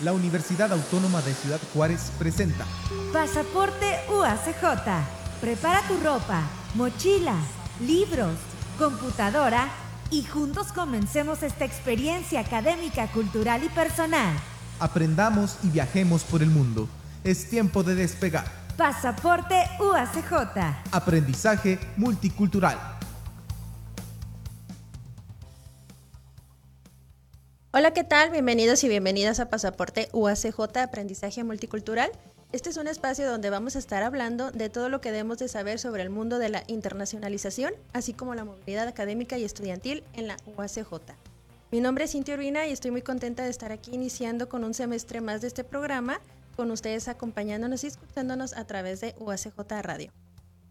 la Universidad Autónoma de Ciudad Juárez presenta Pasaporte UACJ. Prepara tu ropa, mochila, libros, computadora y juntos comencemos esta experiencia académica, cultural y personal. Aprendamos y viajemos por el mundo. Es tiempo de despegar. Pasaporte UACJ. Aprendizaje multicultural. Hola, ¿qué tal? Bienvenidos y bienvenidas a Pasaporte UACJ Aprendizaje Multicultural. Este es un espacio donde vamos a estar hablando de todo lo que debemos de saber sobre el mundo de la internacionalización, así como la movilidad académica y estudiantil en la UACJ. Mi nombre es Cintia Urbina y estoy muy contenta de estar aquí iniciando con un semestre más de este programa, con ustedes acompañándonos y escuchándonos a través de UACJ Radio.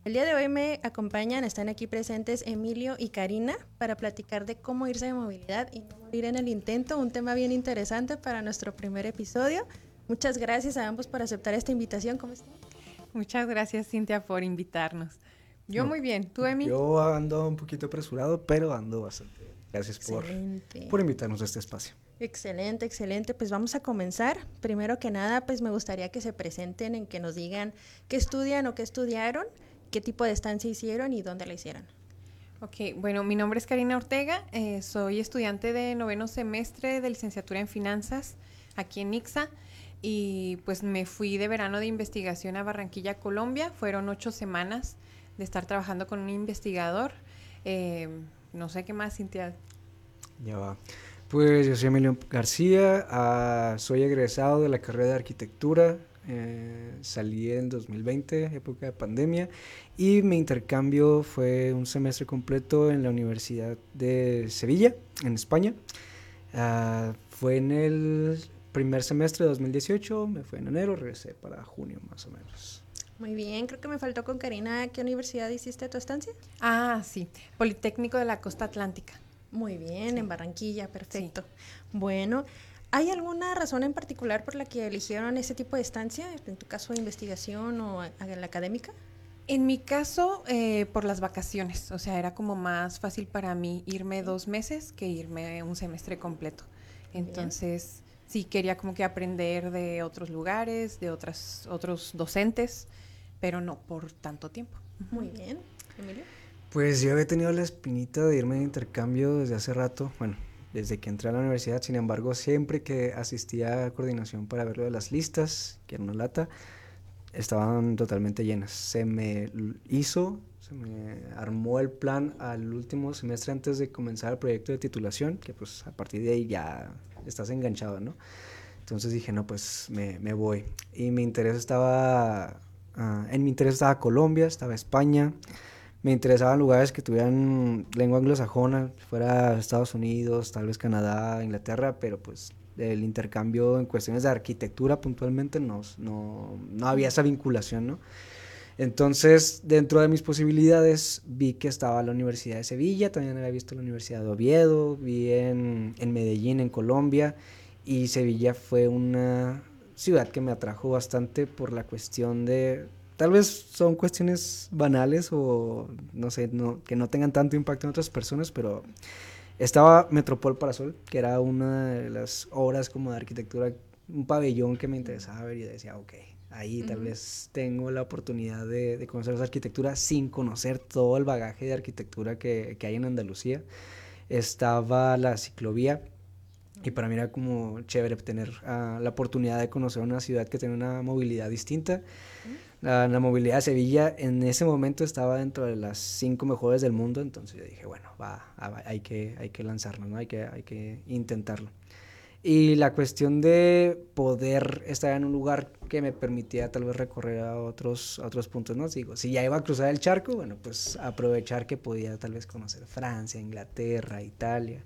El día de hoy me acompañan, están aquí presentes Emilio y Karina para platicar de cómo irse de movilidad y no morir en el intento, un tema bien interesante para nuestro primer episodio. Muchas gracias a ambos por aceptar esta invitación. ¿Cómo están? Muchas gracias, Cintia, por invitarnos. Yo muy bien. ¿Tú, Emi? Yo ando un poquito apresurado, pero ando bastante bien. Gracias por, por invitarnos a este espacio. Excelente, excelente. Pues vamos a comenzar. Primero que nada, pues me gustaría que se presenten, en que nos digan qué estudian o qué estudiaron qué tipo de estancia hicieron y dónde la hicieron. Ok, bueno, mi nombre es Karina Ortega, eh, soy estudiante de noveno semestre de licenciatura en finanzas aquí en Nixa y pues me fui de verano de investigación a Barranquilla, Colombia. Fueron ocho semanas de estar trabajando con un investigador. Eh, no sé qué más, Cintia. Ya va. Pues yo soy Emilio García, ah, soy egresado de la carrera de arquitectura eh, salí en 2020, época de pandemia, y mi intercambio fue un semestre completo en la Universidad de Sevilla, en España. Ah, fue en el primer semestre de 2018, me fue en enero, regresé para junio más o menos. Muy bien, creo que me faltó con Karina, ¿qué universidad hiciste tu estancia? Ah, sí, Politécnico de la Costa Atlántica. Muy bien, en Barranquilla, perfecto. Bueno, ¿Hay alguna razón en particular por la que eligieron ese tipo de estancia, en tu caso de investigación o en la académica? En mi caso, eh, por las vacaciones, o sea, era como más fácil para mí irme dos meses que irme un semestre completo. Entonces, sí quería como que aprender de otros lugares, de otras, otros docentes, pero no por tanto tiempo. Muy bien. Emilio. Pues yo había tenido la espinita de irme de intercambio desde hace rato, bueno, desde que entré a la universidad. Sin embargo, siempre que asistía a coordinación para ver de las listas, que era una lata, estaban totalmente llenas. Se me hizo, se me armó el plan al último semestre antes de comenzar el proyecto de titulación, que pues a partir de ahí ya estás enganchado, ¿no? Entonces dije, no, pues me, me voy. Y mi interés estaba, ah, en mi interés estaba Colombia, estaba España, me interesaban lugares que tuvieran lengua anglosajona, fuera Estados Unidos, tal vez Canadá, Inglaterra, pero pues el intercambio en cuestiones de arquitectura puntualmente no, no, no había esa vinculación, ¿no? Entonces, dentro de mis posibilidades, vi que estaba la Universidad de Sevilla, también había visto la Universidad de Oviedo, vi en, en Medellín, en Colombia, y Sevilla fue una ciudad que me atrajo bastante por la cuestión de tal vez son cuestiones banales o no sé, no, que no tengan tanto impacto en otras personas, pero estaba Metropol Parasol, que era una de las obras como de arquitectura, un pabellón que me interesaba ver y decía, ok, ahí tal vez tengo la oportunidad de, conocer esa arquitectura sin conocer todo el bagaje de arquitectura que, hay en Andalucía. Estaba la ciclovía, y para mí era como chévere tener ah, la oportunidad de conocer una ciudad que tiene una movilidad distinta. La, movilidad de Sevilla en ese momento estaba dentro de las cinco mejores del mundo, entonces yo dije, bueno, va, hay, que, hay que lanzarlo, ¿no? hay, que, hay que intentarlo. Y la cuestión de poder estar en un lugar que me permitía tal vez recorrer a otros, otros puntos, ¿no? Digo, si ya iba a cruzar el charco, bueno, pues aprovechar que podía tal vez conocer Francia, Inglaterra, Italia.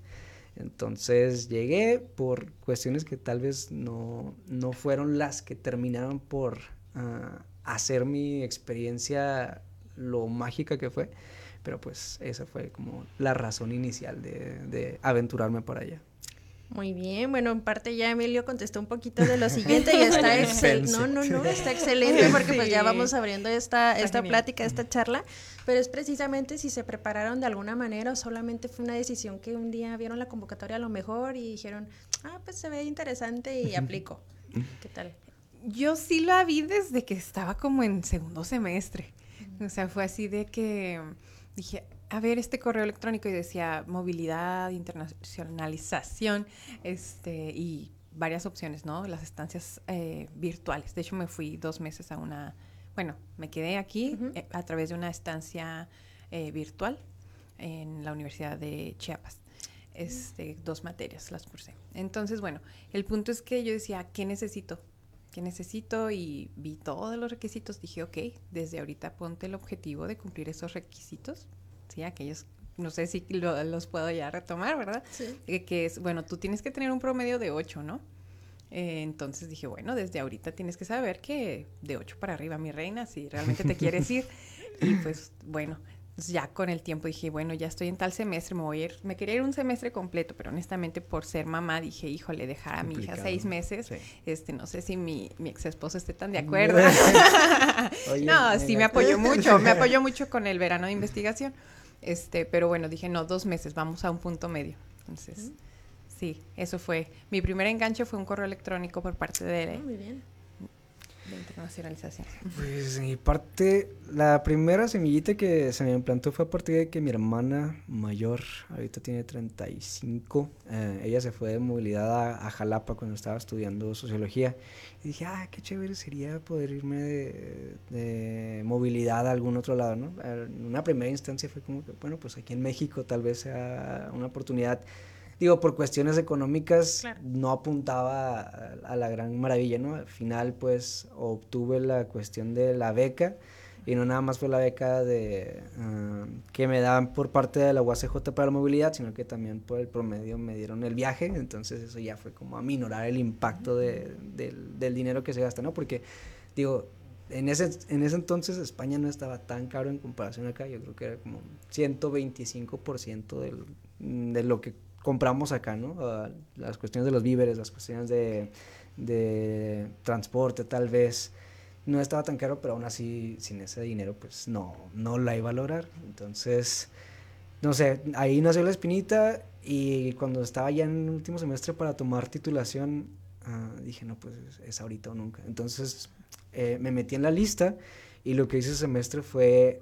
Entonces llegué por cuestiones que tal vez no, no fueron las que terminaron por uh, hacer mi experiencia lo mágica que fue, pero pues esa fue como la razón inicial de, de aventurarme por allá. Muy bien, bueno, en parte ya Emilio contestó un poquito de lo siguiente y está excelente. No, no, no, está excelente porque pues ya vamos abriendo esta, esta plática, esta charla, pero es precisamente si se prepararon de alguna manera o solamente fue una decisión que un día vieron la convocatoria a lo mejor y dijeron, ah, pues se ve interesante y aplico. ¿Qué tal? Yo sí la vi desde que estaba como en segundo semestre. O sea, fue así de que dije, a ver este correo electrónico y decía movilidad, internacionalización, este, y varias opciones, ¿no? Las estancias eh, virtuales. De hecho, me fui dos meses a una, bueno, me quedé aquí eh, a través de una estancia eh, virtual en la Universidad de Chiapas. Este, dos materias las cursé. Entonces, bueno, el punto es que yo decía, ¿qué necesito? ¿Qué necesito? Y vi todos los requisitos. Dije, ok, desde ahorita ponte el objetivo de cumplir esos requisitos. Sí, aquellos no sé si los puedo ya retomar, ¿verdad? Sí. que es, bueno, tú tienes que tener un promedio de 8, ¿no? Eh, entonces dije, bueno, desde ahorita tienes que saber que de 8 para arriba, mi reina, si realmente te quieres ir. Y pues, bueno, ya con el tiempo dije, bueno, ya estoy en tal semestre, me voy a ir, me quería ir un semestre completo, pero honestamente por ser mamá dije, híjole, dejar a mi hija seis meses, este, no sé si mi, mi ex esposo esté tan de acuerdo. no, sí me apoyó mucho, me apoyó mucho con el verano de investigación, este, pero bueno, dije, no, dos meses, vamos a un punto medio. Entonces, sí, eso fue, mi primer enganche fue un correo electrónico por parte de, ah, muy bien de internacionalización? Pues en mi parte, la primera semillita que se me implantó fue a partir de que mi hermana mayor, ahorita tiene 35, eh, ella se fue de movilidad a, Jalapa cuando estaba estudiando sociología. Y dije, ah, qué chévere sería poder irme de, movilidad a algún otro lado, ¿no? En una primera instancia fue como que, bueno, pues aquí en México tal vez sea una oportunidad digo, por cuestiones económicas no apuntaba a, la gran maravilla, ¿no? Al final, pues, obtuve la cuestión de la beca y no nada más fue la beca de ah, que me dan por parte de la UACJ para la movilidad, sino que también por el promedio me dieron el viaje, entonces eso ya fue como a minorar el impacto de, del dinero que se gasta, ¿no? Porque, digo, en ese, en ese entonces España no estaba tan caro en comparación acá, yo creo que era como 125% del, de lo que compramos acá, ¿no? Ah, las cuestiones de los víveres, las cuestiones de, de, transporte, tal vez no estaba tan caro, pero aún así, sin ese dinero, pues no, no la iba a lograr. Entonces, no sé, ahí nació la espinita y cuando estaba ya en el último semestre para tomar titulación, ah, dije, no, pues es ahorita o nunca. Entonces, eh, me metí en la lista y lo que hice ese semestre fue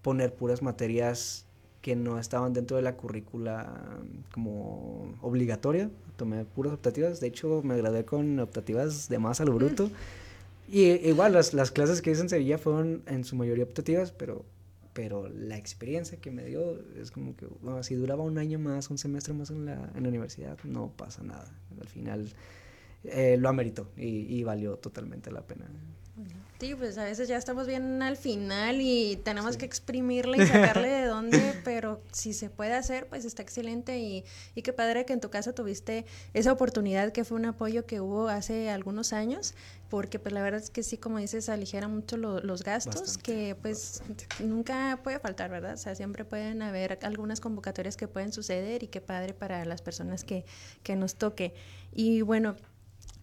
poner puras materias que no estaban dentro de la currícula como obligatoria. Tomé puras optativas. De hecho, me gradué con optativas de más a lo bruto. Y igual, las, las clases que hice en Sevilla fueron en su mayoría optativas, pero, pero la experiencia que me dio es como que, bueno, si duraba un año más, un semestre más en la, en la universidad, no pasa nada. Al final eh, lo ameritó y, y valió totalmente la pena. Sí, pues a veces ya estamos bien al final y tenemos que exprimirle y sacarle de dónde, pero si se puede hacer, pues está excelente y, y qué padre que en tu caso tuviste esa oportunidad que fue un apoyo que hubo hace algunos años, porque pues la verdad es que sí, como dices, aligera mucho los gastos, que pues nunca puede faltar, ¿verdad? O sea, siempre pueden haber algunas convocatorias que pueden suceder y qué padre para las personas que, que nos toque. Y bueno,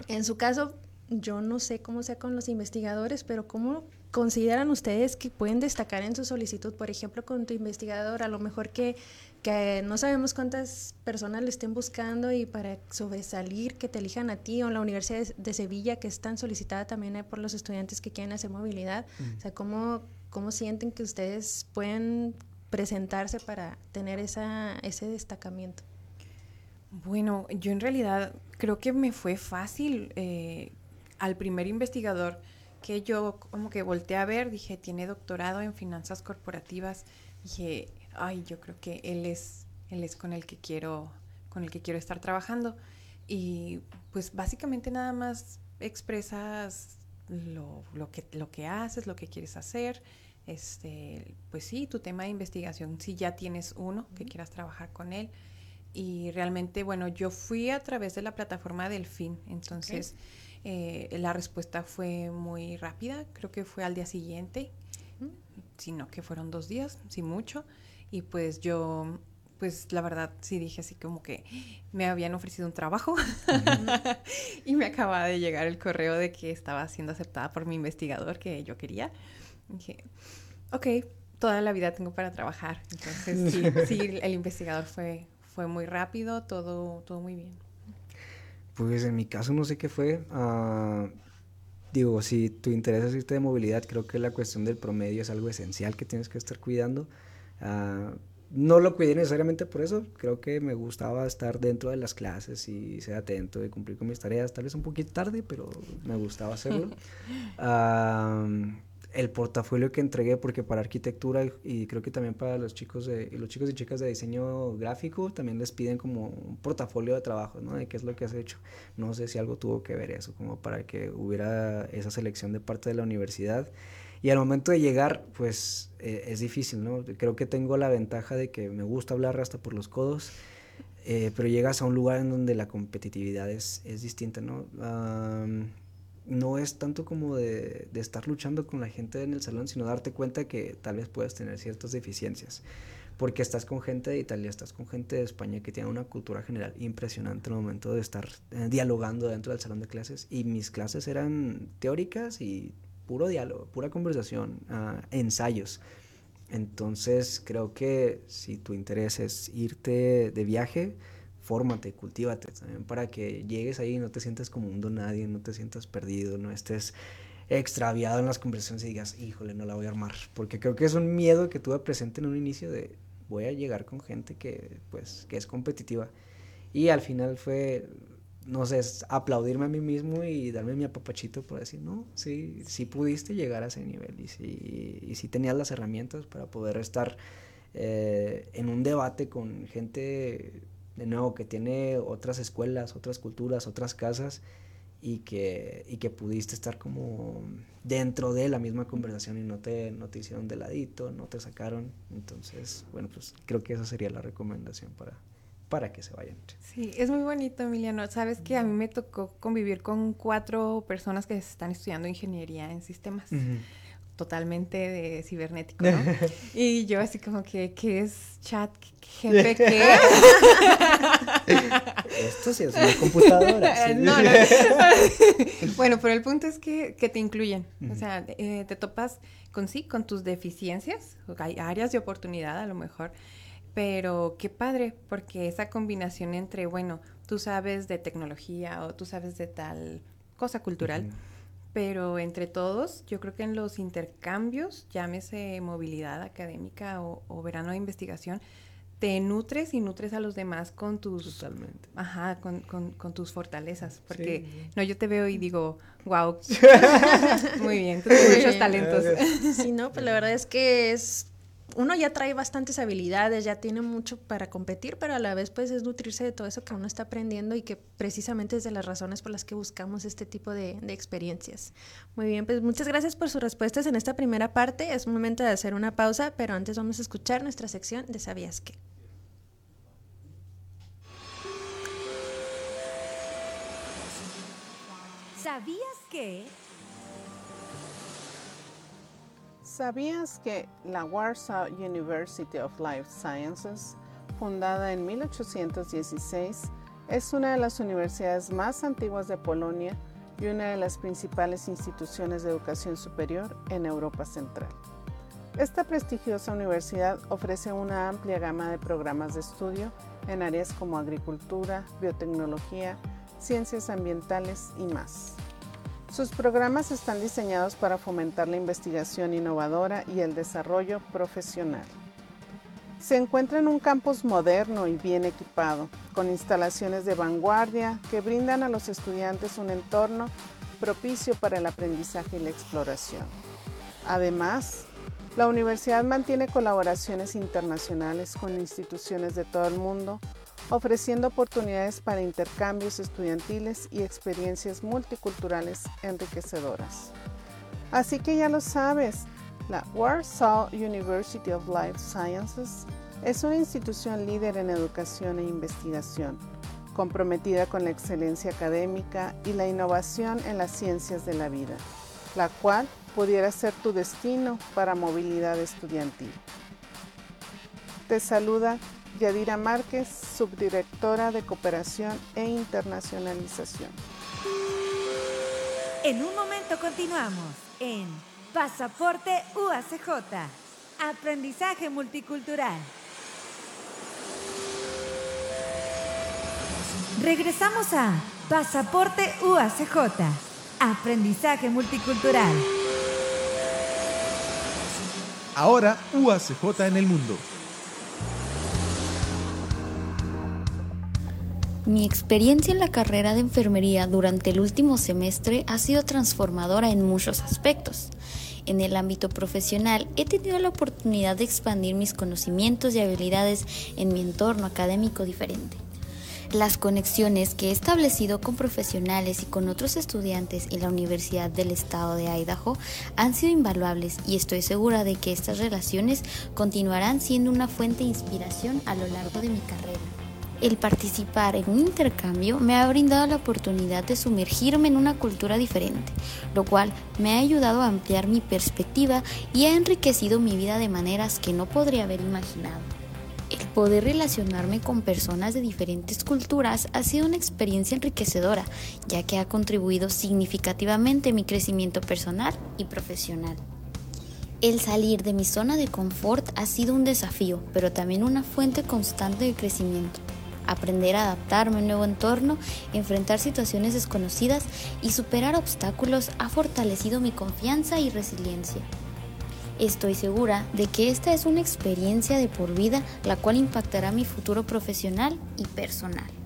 en su caso, yo no sé cómo sea con los investigadores, pero ¿cómo consideran ustedes que pueden destacar en su solicitud? Por ejemplo, con tu investigador, a lo mejor que, que no sabemos cuántas personas le estén buscando y para sobresalir, que te elijan a ti o la Universidad de, Sevilla, que es tan solicitada también por los estudiantes que quieren hacer movilidad. O sea, ¿cómo, ¿cómo sienten que ustedes pueden presentarse para tener esa, ese destacamiento? Bueno, yo en realidad creo que me fue fácil. Eh, al primer investigador que yo como que volteé a ver, dije, tiene doctorado en finanzas corporativas, dije, ay, yo creo que él es, él es con el que quiero, con el que quiero estar trabajando. Y pues básicamente nada más expresas lo, lo, que, lo que haces, lo que quieres hacer. Este, pues sí, tu tema de investigación, si ya tienes uno que quieras trabajar con él. Y realmente, bueno, yo fui a través de la plataforma Delfín, entonces... Eh, la respuesta fue muy rápida, creo que fue al día siguiente, sino que fueron dos días, sí mucho, y pues yo, pues la verdad sí dije así como que me habían ofrecido un trabajo y me acababa de llegar el correo de que estaba siendo aceptada por mi investigador que yo quería. dije, ok, toda la vida tengo para trabajar. Entonces sí, sí el investigador fue, fue muy rápido, todo, todo muy bien. Pues en mi caso no sé qué fue. Ah, digo, si tu interés es irte de movilidad, creo que la cuestión del promedio es algo esencial que tienes que estar cuidando. Uh, no lo cuidé necesariamente por eso, creo que me gustaba estar dentro de las clases y ser atento y cumplir con mis tareas, tal vez un poquito tarde, pero me gustaba hacerlo. el portafolio que entregué, porque para arquitectura y, creo que también para los chicos, de, los chicos y chicas de diseño gráfico, también les piden como un portafolio de trabajo, ¿no? De qué es lo que has hecho. No sé si algo tuvo que ver eso, como para que hubiera esa selección de parte de la universidad. Y al momento de llegar, pues eh, es difícil, ¿no? Creo que tengo la ventaja de que me gusta hablar hasta por los codos, eh, pero llegas a un lugar en donde la competitividad es, es distinta, ¿no? No es tanto como de, estar luchando con la gente en el salón, sino darte cuenta que tal vez puedas tener ciertas deficiencias. Porque estás con gente de Italia, estás con gente de España que tiene una cultura general impresionante en el momento de estar eh, dialogando dentro del salón de clases. Y mis clases eran teóricas y puro diálogo, pura conversación, uh, ensayos. Entonces creo que si tu interés es irte de viaje, fórmate, cultívate también para que llegues ahí y no te sientas como un don nadie, no te sientas perdido, no estés extraviado en las conversaciones y digas, híjole, no la voy a armar. Porque creo que es un miedo que tuve presente en un inicio de voy a llegar con gente que pues que es competitiva. Y al final fue no sé, aplaudirme a mí mismo y darme mi apapachito por decir, no, sí, sí pudiste llegar a ese nivel y sí, y sí tenías las herramientas para poder estar eh, en un debate con gente, de nuevo, que tiene otras escuelas, otras culturas, otras casas y que, y que pudiste estar como dentro de la misma conversación y no te, no te hicieron de ladito, no te sacaron. Entonces, bueno, pues creo que esa sería la recomendación para, para que se vayan. Sí, es muy bonito, Emiliano. Sabes que a mí me tocó convivir con cuatro personas que están estudiando ingeniería en sistemas. Totalmente de cibernético, ¿no? y yo así como que, ¿qué es chat GPK? Esto sí es una computadora. No, no. bueno, pero el punto es que, que te incluyen. O sea, eh, te topas con sí, con tus deficiencias. Hay áreas de oportunidad a lo mejor pero qué padre, porque esa combinación entre, bueno, tú sabes de tecnología o tú sabes de tal cosa cultural, pero entre todos, yo creo que en los intercambios, llámese movilidad académica o, verano de investigación, te nutres y nutres a los demás con tus totalmente. Ajá con, con, tus fortalezas porque no yo te veo y digo wow muy bien tú tienes muchos talentos. Sí no pues la verdad es que es uno ya trae bastantes habilidades, ya tiene mucho para competir, pero a la vez pues es nutrirse de todo eso que uno está aprendiendo y que precisamente es de las razones por las que buscamos este tipo de, experiencias. Muy bien, pues muchas gracias por sus respuestas en esta primera parte. Es momento de hacer una pausa, pero antes vamos a escuchar nuestra sección de ¿Sabías qué? ¿Sabías qué? ¿Sabías que la Warsaw University of Life Sciences, fundada en 1816, es una de las universidades más antiguas de Polonia y una de las principales instituciones de educación superior en Europa Central? Esta prestigiosa universidad ofrece una amplia gama de programas de estudio en áreas como agricultura, biotecnología, ciencias ambientales y más. Sus programas están diseñados para fomentar la investigación innovadora y el desarrollo profesional. Se encuentra en un campus moderno y bien equipado, con instalaciones de vanguardia que brindan a los estudiantes un entorno propicio para el aprendizaje y la exploración. Además, la universidad mantiene colaboraciones internacionales con instituciones de todo el mundo ofreciendo oportunidades para intercambios estudiantiles y experiencias multiculturales enriquecedoras. Así que ya lo sabes, la Warsaw University of Life Sciences es una institución líder en educación e investigación, comprometida con la excelencia académica y la innovación en las ciencias de la vida, la cual pudiera ser tu destino para movilidad estudiantil. Te saluda Yadira Márquez, subdirectora de Cooperación e Internacionalización. En un momento continuamos en Pasaporte UACJ, Aprendizaje Multicultural. Regresamos a Pasaporte UACJ. Aprendizaje multicultural. Ahora UACJ en el mundo. Mi experiencia en la carrera de enfermería durante el último semestre ha sido transformadora en muchos aspectos. En el ámbito profesional he tenido la oportunidad de expandir mis conocimientos y habilidades en mi entorno académico diferente. Las conexiones que he establecido con profesionales y con otros estudiantes en la Universidad del Estado de Idaho han sido invaluables y estoy segura de que estas relaciones continuarán siendo una fuente de inspiración a lo largo de mi carrera. El participar en un intercambio me ha brindado la oportunidad de sumergirme en una cultura diferente, lo cual me ha ayudado a ampliar mi perspectiva y ha enriquecido mi vida de maneras que no podría haber imaginado. El poder relacionarme con personas de diferentes culturas ha sido una experiencia enriquecedora, ya que ha contribuido significativamente a mi crecimiento personal y profesional. El salir de mi zona de confort ha sido un desafío, pero también una fuente constante de crecimiento. Aprender a adaptarme a un nuevo entorno, enfrentar situaciones desconocidas y superar obstáculos ha fortalecido mi confianza y resiliencia. Estoy segura de que esta es una experiencia de por vida la cual impactará mi futuro profesional y personal.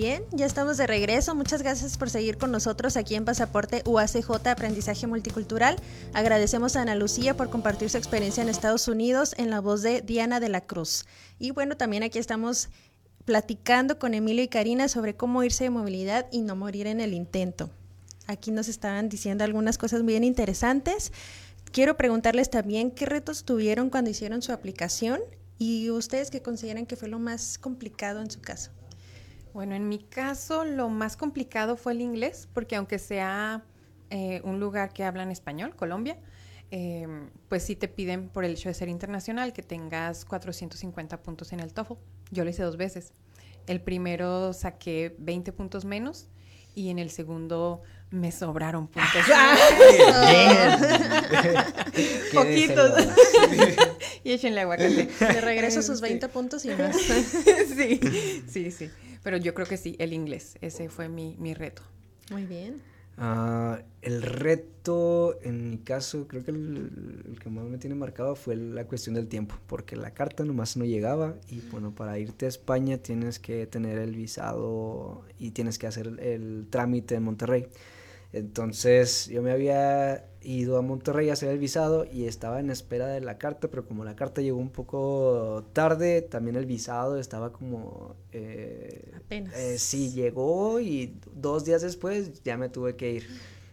Bien, ya estamos de regreso. Muchas gracias por seguir con nosotros aquí en Pasaporte UACJ Aprendizaje Multicultural. Agradecemos a Ana Lucía por compartir su experiencia en Estados Unidos en la voz de Diana de la Cruz. Y bueno, también aquí estamos platicando con Emilio y Karina sobre cómo irse de movilidad y no morir en el intento. Aquí nos estaban diciendo algunas cosas bien interesantes. Quiero preguntarles también qué retos tuvieron cuando hicieron su aplicación y ustedes qué consideran que fue lo más complicado en su caso. Bueno, en mi caso lo más complicado fue el inglés, porque aunque sea eh, un lugar que habla en español, Colombia, eh, pues sí te piden por el hecho de ser internacional que tengas 450 puntos en el TOEFL. Yo lo hice dos veces. El primero saqué 20 puntos menos y en el segundo me sobraron puntos. Poquitos. y échenle aguacate. De regreso sus 20 puntos y más. sí, sí, sí. Pero yo creo que sí, el inglés. Ese fue mi, mi reto. Muy bien. Uh, el reto, en mi caso, creo que el, el, que más me tiene marcado fue la cuestión del tiempo, porque la carta nomás no llegaba y bueno, para irte a España tienes que tener el visado y tienes que hacer el, el trámite en Monterrey. Entonces yo me había ido a Monterrey a hacer el visado y estaba en espera de la carta, pero como la carta llegó un poco tarde, también el visado estaba como... Eh, Apenas. Eh, sí, llegó y dos días después ya me tuve que ir.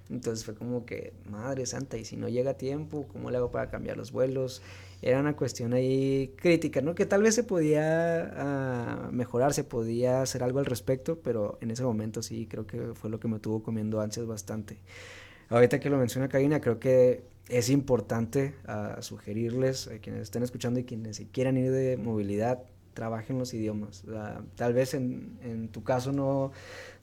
Entonces fue como que, madre santa, y si no llega a tiempo, ¿cómo le hago para cambiar los vuelos? Era una cuestión ahí crítica, ¿no? Que tal vez se podía uh, mejorar, se podía hacer algo al respecto, pero en ese momento sí creo que fue lo que me tuvo comiendo ansias bastante. Ahorita que lo menciona Karina, creo que es importante uh, sugerirles a quienes estén escuchando y quienes se quieran ir de movilidad, trabajen los idiomas. Uh, tal vez en, en, tu caso no,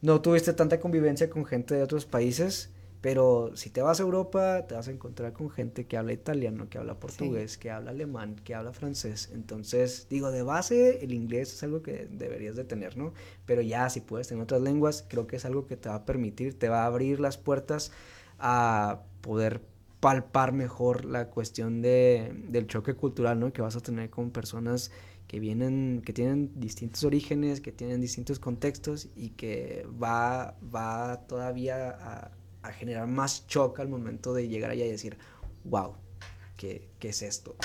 no tuviste tanta convivencia con gente de otros países, pero si te vas a Europa, te vas a encontrar con gente que habla italiano, que habla portugués, sí. que habla alemán, que habla francés. Entonces, digo, de base el inglés es algo que deberías de tener, ¿no? Pero ya si puedes tener otras lenguas, creo que es algo que te va a permitir, te va a abrir las puertas a poder palpar mejor la cuestión de, del choque cultural, ¿no? Que vas a tener con personas que vienen, que tienen distintos orígenes, que tienen distintos contextos y que va, va todavía a generar más shock al momento de llegar allá y decir, wow, ¿qué, qué es esto?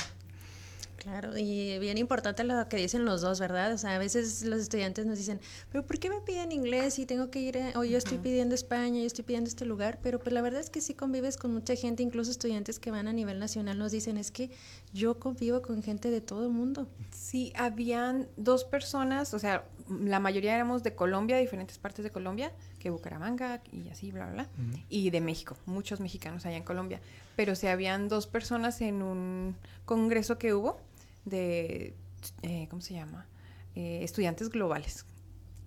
Claro, y bien importante lo que dicen los dos, ¿verdad? O sea, a veces los estudiantes nos dicen, pero ¿por qué me piden inglés si tengo que ir, a, o yo estoy pidiendo España, yo estoy pidiendo este lugar? Pero pues la verdad es que sí convives con mucha gente, incluso estudiantes que van a nivel nacional nos dicen, es que yo convivo con gente de todo el mundo. Sí, habían dos personas, o sea, la mayoría éramos de Colombia, diferentes partes de Colombia, que Bucaramanga y así, bla, bla, bla, uh -huh. y de México, muchos mexicanos allá en Colombia, pero sí habían dos personas en un congreso que hubo de, eh, ¿cómo se llama? Eh, estudiantes globales.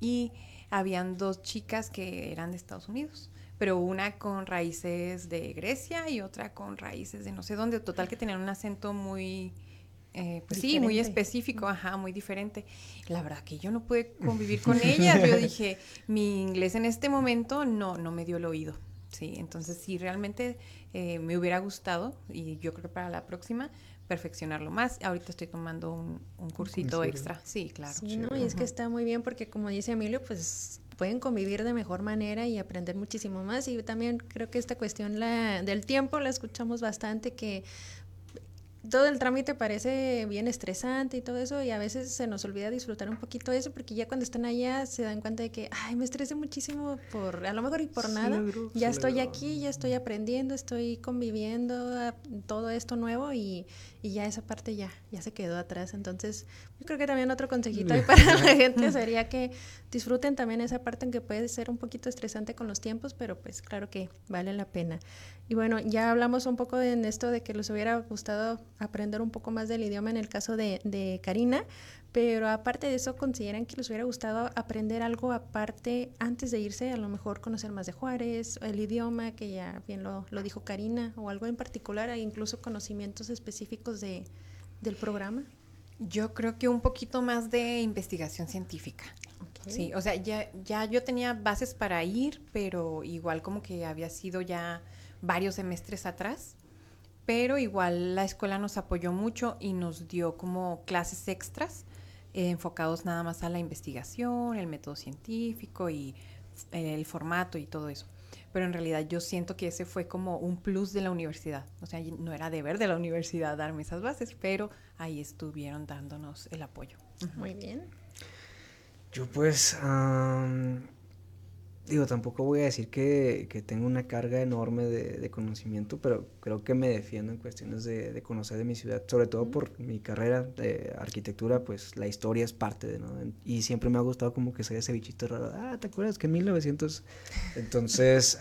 Y habían dos chicas que eran de Estados Unidos, pero una con raíces de Grecia y otra con raíces de no sé dónde, total que tenían un acento muy eh, pues sí, muy específico, ajá, muy diferente. La verdad que yo no pude convivir con ella. Yo dije, mi inglés en este momento no, no me dio el oído. Sí, entonces sí, realmente eh, me hubiera gustado y yo creo que para la próxima perfeccionarlo más. Ahorita estoy tomando un, cursito extra. Sí, claro. Sí, no, y es que está muy bien porque como dice Emilio, pues pueden convivir de mejor manera y aprender muchísimo más. Y también creo que esta cuestión la, del tiempo la escuchamos bastante, que todo el trámite parece bien estresante y todo eso y a veces se nos olvida disfrutar un poquito eso porque ya cuando están allá se dan cuenta de que, ay, me estresé muchísimo por, a lo mejor y por nada, ya estoy aquí, ya estoy aprendiendo, estoy conviviendo, todo esto nuevo y, y, ya esa parte ya, ya se quedó atrás. Entonces, yo creo que también otro consejito ahí para la gente sería que disfruten también esa parte en que puede ser un poquito estresante con los tiempos, pero pues claro que vale la pena. Y bueno, ya hablamos un poco de, en esto de que les hubiera gustado aprender un poco más del idioma en el caso de, de Karina, pero aparte de eso, ¿consideran que les hubiera gustado aprender algo aparte antes de irse? A lo mejor conocer más de Juárez, el idioma, que ya bien lo, lo dijo Karina, o algo en particular, e incluso conocimientos específicos de, del programa. Yo creo que un poquito más de investigación científica. Sí, o sea, ya, ya yo tenía bases para ir, pero igual como que había sido ya varios semestres atrás, pero igual la escuela nos apoyó mucho y nos dio como clases extras eh, enfocados nada más a la investigación, el método científico y el formato y todo eso. Pero en realidad yo siento que ese fue como un plus de la universidad. O sea, no era deber de la universidad darme esas bases, pero ahí estuvieron dándonos el apoyo. Muy bien. Yo pues digo, tampoco voy a decir que, que tengo una carga enorme de, de, conocimiento, pero creo que me defiendo en cuestiones de, de, conocer de mi ciudad, sobre todo por mi carrera de arquitectura, pues la historia es parte de, ¿no? Y siempre me ha gustado como que sea ese bichito raro, ah, ¿te acuerdas que en 1900? Entonces,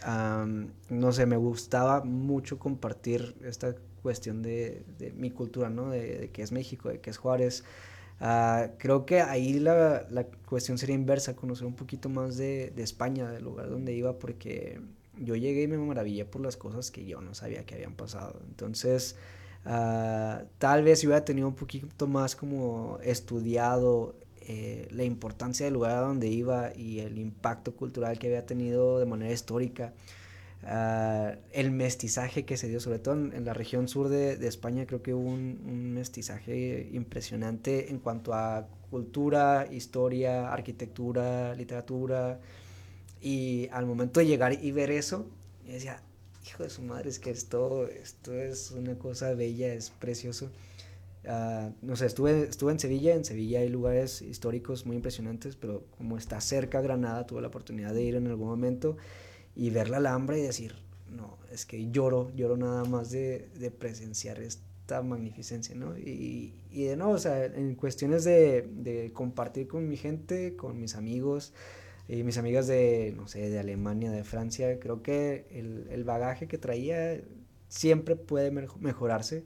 no sé, me gustaba mucho compartir esta cuestión de, de mi cultura, ¿no? De, de qué es México, de qué es Juárez. Uh, creo que ahí la, la, cuestión sería inversa, conocer un poquito más de, España, del lugar donde iba, porque yo llegué y me maravillé por las cosas que yo no sabía que habían pasado. Entonces, uh, tal vez si hubiera tenido un poquito más como estudiado eh, la importancia del lugar donde iba y el impacto cultural que había tenido de manera histórica, Uh, el mestizaje que se dio, sobre todo en, en la región sur de, de, España, creo que hubo un, un, mestizaje impresionante en cuanto a cultura, historia, arquitectura, literatura. Y al momento de llegar y ver eso, yo decía, hijo de su madre, es que esto, esto es una cosa bella, es precioso. Uh, no sé, estuve, estuve en Sevilla, en Sevilla hay lugares históricos muy impresionantes, pero como está cerca Granada, tuve la oportunidad de ir en algún momento y ver la Alhambra y decir, no, es que lloro, lloro nada más de, de presenciar esta magnificencia, ¿no? Y, y, de nuevo, o sea, en cuestiones de, de, compartir con mi gente, con mis amigos y mis amigas de, no sé, de Alemania, de Francia, creo que el, el bagaje que traía siempre puede mejorarse.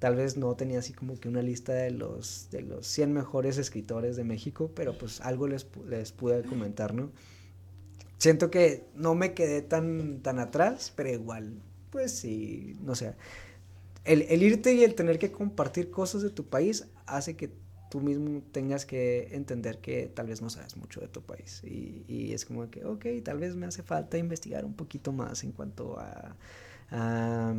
Tal vez no tenía así como que una lista de los, de los 100 mejores escritores de México, pero pues algo les, les pude comentar, ¿no? Siento que no me quedé tan, tan atrás, pero igual, pues sí, no sé. El, el, irte y el tener que compartir cosas de tu país hace que tú mismo tengas que entender que tal vez no sabes mucho de tu país. Y, y es como que, ok, tal vez me hace falta investigar un poquito más en cuanto a, a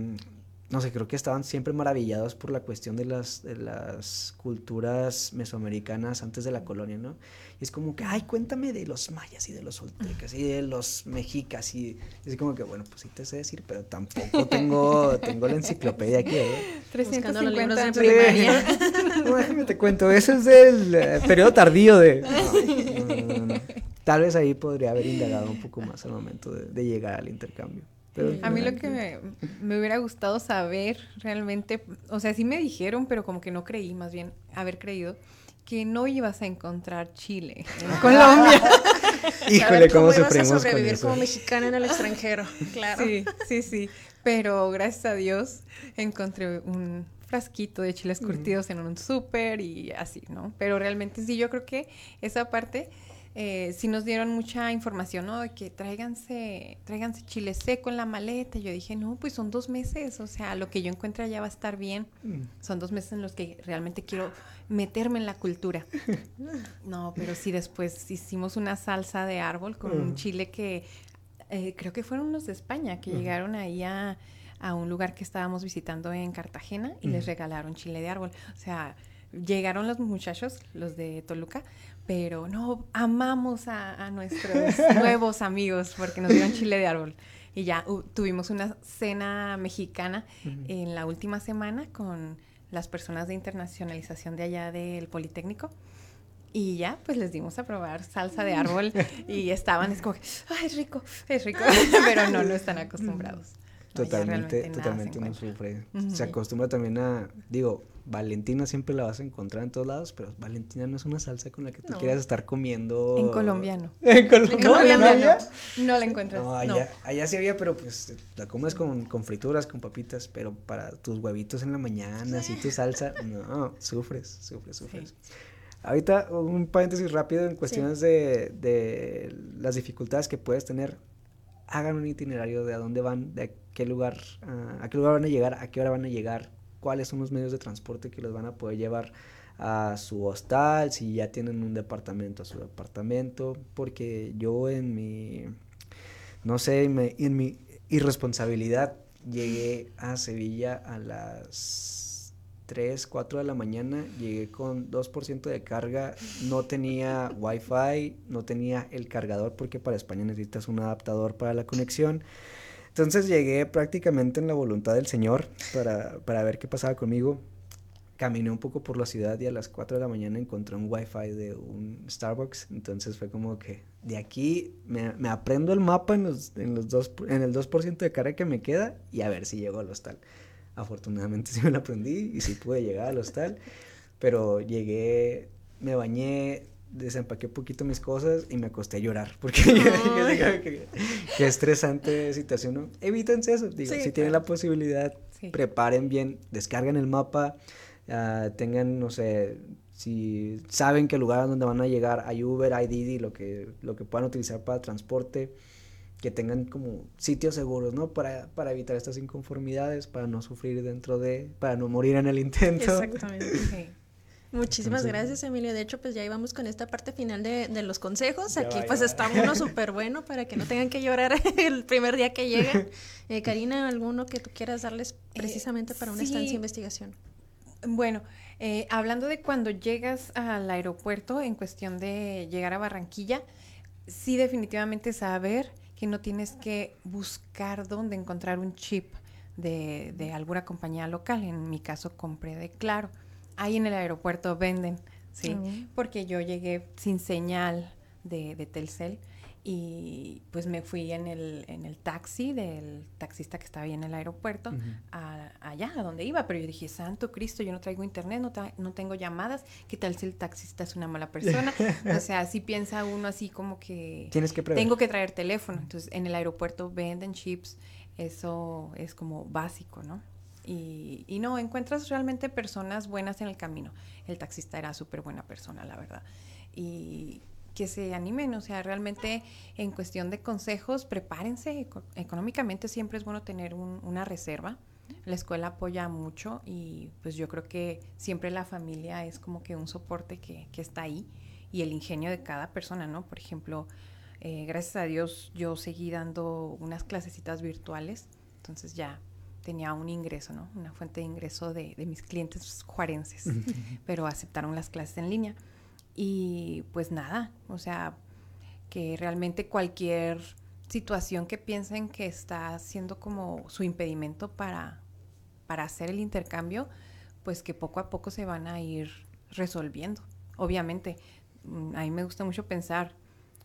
no sé, creo que estaban siempre maravillados por la cuestión de las, de las culturas mesoamericanas antes de la colonia, ¿no? Y es como que, ay, cuéntame de los mayas y de los oltecas y de los mexicas y es como que, bueno, pues sí te sé decir, pero tampoco tengo, tengo la enciclopedia aquí, ¿eh? 350 los libros de primaria. no, déjame te cuento, eso es del eh, periodo tardío de... No, no, Tal vez ahí podría haber indagado un poco más al momento de, de llegar al intercambio. Pero, a mí lo que me, me, hubiera gustado saber realmente, o sea, sí me dijeron, pero como que no creí, más bien haber creído, que no ibas a encontrar Chile en Colombia. Híjole, cómo, cómo sufrimos a sobrevivir como mexicana en el extranjero, claro. Sí, sí, sí. Pero gracias a Dios encontré un frasquito de chiles curtidos en un súper y así, ¿no? Pero realmente sí, yo creo que esa parte eh, sí nos dieron mucha información, ¿no? De que tráiganse, tráiganse chile seco en la maleta. Yo dije, no, pues son dos meses, o sea, lo que yo encuentre allá va a estar bien. Mm. Son dos meses en los que realmente quiero meterme en la cultura. no, pero sí después hicimos una salsa de árbol con un mm. chile que eh, creo que fueron los de España que llegaron ahí a, a, un lugar que estábamos visitando en Cartagena y les regalaron chile de árbol. O sea, llegaron los muchachos, los de Toluca, pero no, amamos a, nuestros nuevos amigos porque nos dieron chile de árbol. Y ya tuvimos una cena mexicana en la última semana con las personas de internacionalización de allá del Politécnico. Y ya, pues les dimos a probar salsa de árbol y estaban, es como, ay, es rico, es rico, pero no, no están acostumbrados. Totalmente, totalmente uno sufre. Se acostumbra también a, digo, Valentina siempre la vas a encontrar en todos lados, pero Valentina no es una salsa con la que tú quieras estar comiendo. En colombiano. en, colombiano. No, la encuentras. No, allá, allá, sí había, pero pues la comes con, con, frituras, con papitas, pero para tus huevitos en la mañana, así tu salsa, no, sufres, sufres, sufres. Ahorita un paréntesis rápido en cuestiones de, de las dificultades que puedes tener hagan un itinerario de a dónde van, de qué lugar, a qué lugar van a llegar, a qué hora van a llegar, cuáles son los medios de transporte que los van a poder llevar a su hostal, si ya tienen un departamento, a su departamento, porque yo en mi, no sé, en mi irresponsabilidad llegué a Sevilla a las 3, 4 de la mañana, llegué con 2% de carga, no tenía wifi, no tenía el cargador porque para España necesitas un adaptador para la conexión. Entonces llegué prácticamente en la voluntad del Señor para, para ver qué pasaba conmigo. Caminé un poco por la ciudad y a las 4 de la mañana encontré un wifi de un Starbucks. Entonces fue como que de aquí me, me aprendo el mapa en, los, en, los dos, en el 2% de cara que me queda y a ver si llego al hostal. Afortunadamente sí me lo aprendí y sí pude llegar al hostal. Pero llegué, me bañé, desempaqué un poquito mis cosas y me acosté a llorar porque qué estresante situación, ¿no? Evítense eso, digo, si tienen la posibilidad, preparen bien, descarguen el mapa, uh, tengan, no sé, si saben que el lugar donde van a llegar hay Uber, hay Didi, lo que, lo que puedan utilizar para transporte, que tengan como sitios seguros, ¿no? Para, para evitar estas inconformidades, para no sufrir dentro de, para no morir en el intento. Exactamente. Muchísimas gracias, Emilio. De hecho, pues ya íbamos con esta parte final de, de los consejos. Aquí pues está uno súper bueno para que no tengan que llorar el primer día que llegan. Eh, Karina, ¿alguno que tú quieras darles eh, precisamente para una estancia de investigación? Bueno, eh, hablando de cuando llegas al aeropuerto en cuestión de llegar a Barranquilla, sí definitivamente saber que no tienes que buscar dónde encontrar un chip de, de alguna compañía local. En mi caso compré de Claro ahí en el aeropuerto venden, ¿sí? Porque yo llegué sin señal de, de, Telcel y pues me fui en el, en el taxi del taxista que estaba ahí en el aeropuerto allá, a donde iba, pero yo dije, santo Cristo, yo no traigo internet, no, no tengo llamadas, ¿qué tal si el taxista es una mala persona? o sea, así piensa uno así como que... Tienes que Tengo que traer teléfono, entonces en el aeropuerto venden chips, eso es como básico, ¿no? Y, y, no, encuentras realmente personas buenas en el camino. El taxista era súper buena persona, la verdad. Y que se animen, o sea, realmente en cuestión de consejos, prepárense. Económicamente siempre es bueno tener una reserva. La escuela apoya mucho y pues yo creo que siempre la familia es como que un soporte que, que está ahí y el ingenio de cada persona, ¿no? Por ejemplo, eh, gracias a Dios yo seguí dando unas clasecitas virtuales, entonces ya tenía un ingreso, ¿no? Una fuente de ingreso de, mis clientes juarenses, pero aceptaron las clases en línea. Y pues nada, o sea, que realmente cualquier situación que piensen que está siendo como su impedimento para, para hacer el intercambio, pues que poco a poco se van a ir resolviendo. Obviamente, mm, a mí me gusta mucho pensar,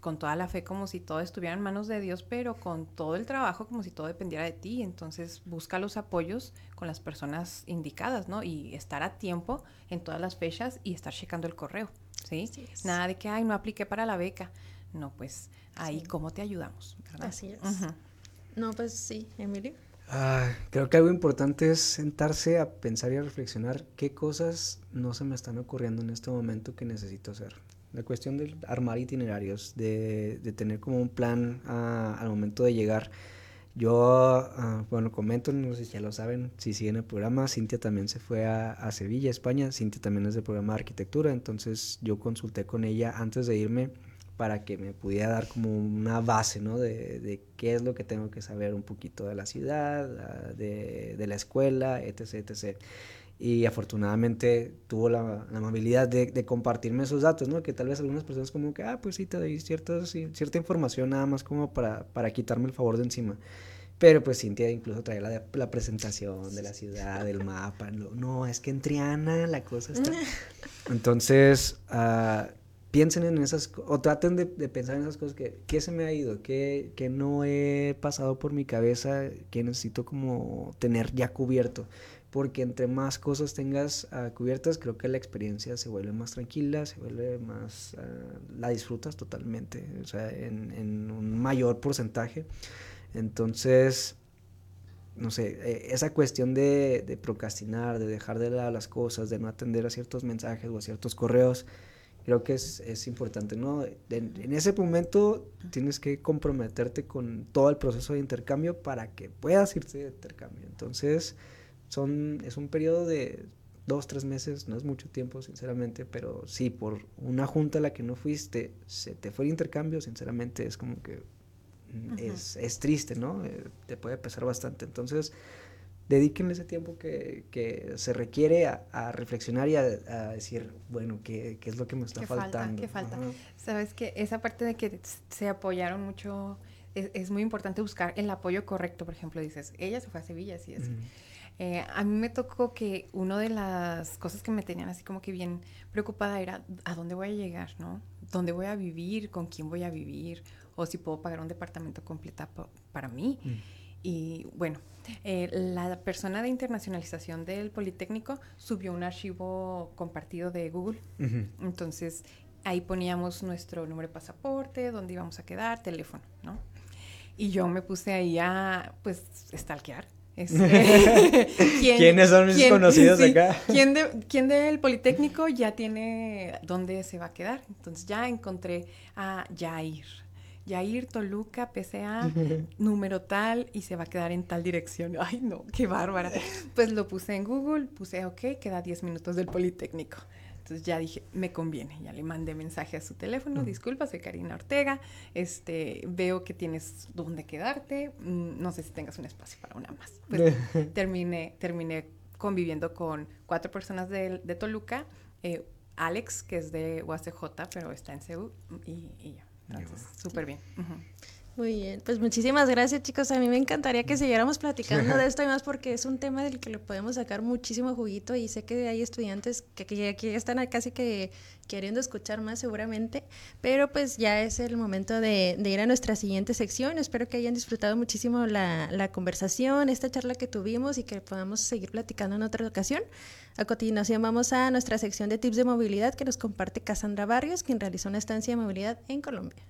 con toda la fe como si todo estuviera en manos de Dios, pero con todo el trabajo como si todo dependiera de ti. Entonces busca los apoyos con las personas indicadas, ¿no? Y estar a tiempo en todas las fechas y estar checando el correo, ¿sí? Nada de que, ay, no apliqué para la beca. No, pues ahí cómo te ayudamos, ¿verdad? Así es. No, pues sí, Emilio. Ah, creo que algo importante es sentarse a pensar y a reflexionar qué cosas no se me están ocurriendo en este momento que necesito hacer la cuestión de armar itinerarios, de, de tener como un plan ah, al momento de llegar. Yo, ah, bueno, comento, no sé si ya lo saben, si siguen el programa, Cintia también se fue a, a, Sevilla, España, Cintia también es del programa de arquitectura, entonces yo consulté con ella antes de irme para que me pudiera dar como una base, ¿no? De, de qué es lo que tengo que saber un poquito de la ciudad, ah, de, de la escuela, etc., etc., y afortunadamente tuvo la, la amabilidad de, de, compartirme esos datos, ¿no? Que tal vez algunas personas como que, ah, pues sí, te doy cierta, cierta información nada más como para, para quitarme el favor de encima. Pero pues Cintia incluso traía la, la presentación de la ciudad, del mapa. No, no, es que en Triana la cosa está... Entonces, uh, piensen en esas, o traten de, pensar en esas cosas que, ¿qué se me ha ido? ¿Qué, ¿Qué no he pasado por mi cabeza? ¿Qué necesito como tener ya cubierto? porque entre más cosas tengas uh, cubiertas, creo que la experiencia se vuelve más tranquila, se vuelve más, uh, la disfrutas totalmente, o sea, en, un mayor porcentaje. Entonces, no sé, eh, esa cuestión de, de, procrastinar, de dejar de lado las cosas, de no atender a ciertos mensajes o a ciertos correos, creo que es, es importante, ¿no? En, en, ese momento tienes que comprometerte con todo el proceso de intercambio para que puedas irte de intercambio. Entonces, son, es un periodo de dos, tres meses, no es mucho tiempo, sinceramente, pero sí, por una junta a la que no fuiste, se te fue el intercambio, sinceramente, es como que -huh. es, es, triste, ¿no? Eh, te puede pesar bastante. Entonces, dedíquenle ese tiempo que, que se requiere a, a reflexionar y a, a, decir, bueno, ¿qué, ¿qué, es lo que me está ¿Qué faltando? Falta, ¿Qué falta? -huh. Sabes que esa parte de que se apoyaron mucho, es, es, muy importante buscar el apoyo correcto, por ejemplo, dices, ella se fue a Sevilla, así. Uh -huh. Eh, a mí me tocó que una de las cosas que me tenían así como que bien preocupada era a dónde voy a llegar, ¿no? ¿Dónde voy a vivir? ¿Con quién voy a vivir? O si puedo pagar un departamento completo para mí. Mm. Y bueno, eh, la persona de internacionalización del Politécnico subió un archivo compartido de Google. Uh -huh. Entonces ahí poníamos nuestro número de pasaporte, dónde íbamos a quedar, teléfono, ¿no? Y yo me puse ahí a, pues, stalkear este, ¿quién, ¿Quiénes son mis quién, conocidos sí, acá? ¿quién, de, ¿Quién del Politécnico ya tiene dónde se va a quedar? Entonces ya encontré a Jair. Yair Toluca, PCA, número tal, y se va a quedar en tal dirección. Ay, no, qué bárbara. Pues lo puse en Google, puse, ok, queda 10 minutos del Politécnico. Entonces ya dije, me conviene, ya le mandé mensaje a su teléfono, mm. disculpa, soy Karina Ortega, este, veo que tienes dónde quedarte, mm, no sé si tengas un espacio para una más. Pues terminé, terminé conviviendo con cuatro personas de, de Toluca, eh, Alex, que es de UACJ, pero está en CEU, y, y yo. Entonces, súper bien. Muy bien, pues muchísimas gracias chicos. A mí me encantaría que siguiéramos platicando de esto y más porque es un tema del que le podemos sacar muchísimo juguito y sé que hay estudiantes que, que, que están casi que queriendo escuchar más seguramente, pero pues ya es el momento de, de ir a nuestra siguiente sección. Espero que hayan disfrutado muchísimo la, la, conversación, esta charla que tuvimos y que podamos seguir platicando en otra ocasión. A continuación vamos a nuestra sección de tips de movilidad que nos comparte Cassandra Barrios, quien realizó una estancia de movilidad en Colombia.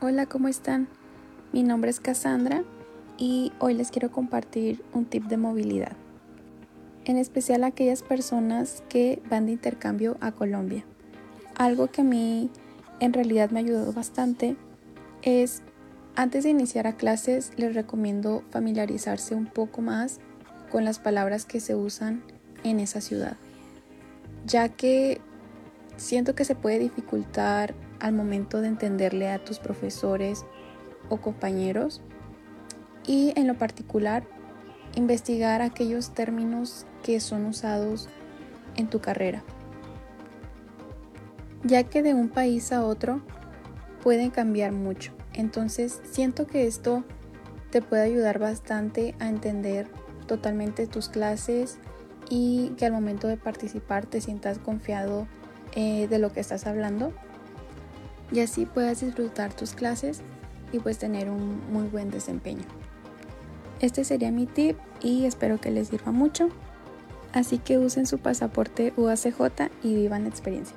Hola, ¿cómo están? Mi nombre es Cassandra y hoy les quiero compartir un tip de movilidad, en especial aquellas personas que van de intercambio a Colombia. Algo que a mí en realidad me ha ayudado bastante es, antes de iniciar a clases, les recomiendo familiarizarse un poco más con las palabras que se usan en esa ciudad, ya que siento que se puede dificultar al momento de entenderle a tus profesores o compañeros y en lo particular investigar aquellos términos que son usados en tu carrera, ya que de un país a otro pueden cambiar mucho. Entonces siento que esto te puede ayudar bastante a entender totalmente tus clases y que al momento de participar te sientas confiado eh, de lo que estás hablando y así puedas disfrutar tus clases y pues tener un muy buen desempeño. Este sería mi tip y espero que les sirva mucho. Así que usen su pasaporte UACJ y vivan la experiencia.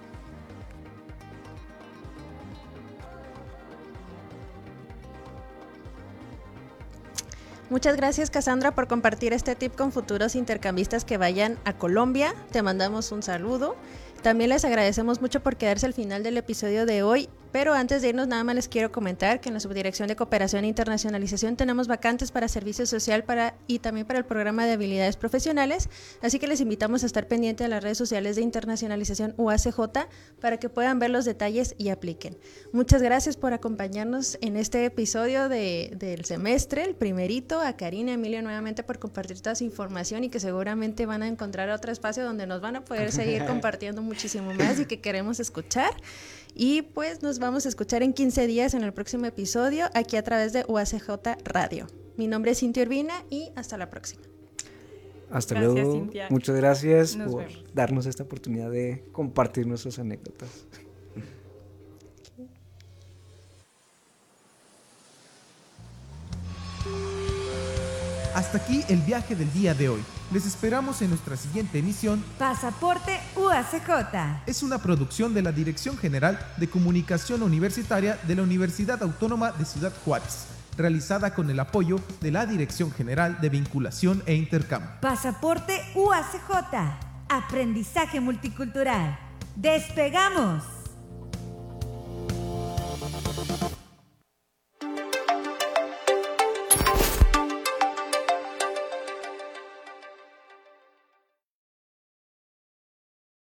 Muchas gracias Cassandra por compartir este tip con futuros intercambistas que vayan a Colombia. Te mandamos un saludo. También les agradecemos mucho por quedarse al final del episodio de hoy, pero antes de irnos nada más les quiero comentar que en la Subdirección de Cooperación e Internacionalización tenemos vacantes para servicio social para, y también para el programa de habilidades profesionales, así que les invitamos a estar pendientes de las redes sociales de Internacionalización UACJ para que puedan ver los detalles y apliquen. Muchas gracias por acompañarnos en este episodio de, del semestre, el primerito, a Karina Emilio nuevamente por compartir toda su información y que seguramente van a encontrar otro espacio donde nos van a poder seguir compartiendo muchísimo más y que queremos escuchar. Y pues nos vamos a escuchar en 15 días en el próximo episodio aquí a través de UACJ Radio. Mi nombre es Cintia Urbina y hasta la próxima. Hasta Gracias, luego. Cintia. Muchas gracias Nos por vemos. darnos esta oportunidad de compartir nuestras anécdotas. Hasta aquí el viaje del día de hoy. Les esperamos en nuestra siguiente emisión. Pasaporte UACJ. Es una producción de la Dirección General de Comunicación Universitaria de la Universidad Autónoma de Ciudad Juárez, realizada con el apoyo de la Dirección General de Vinculación e Intercambio. Pasaporte UACJ. Aprendizaje multicultural. ¡Despegamos!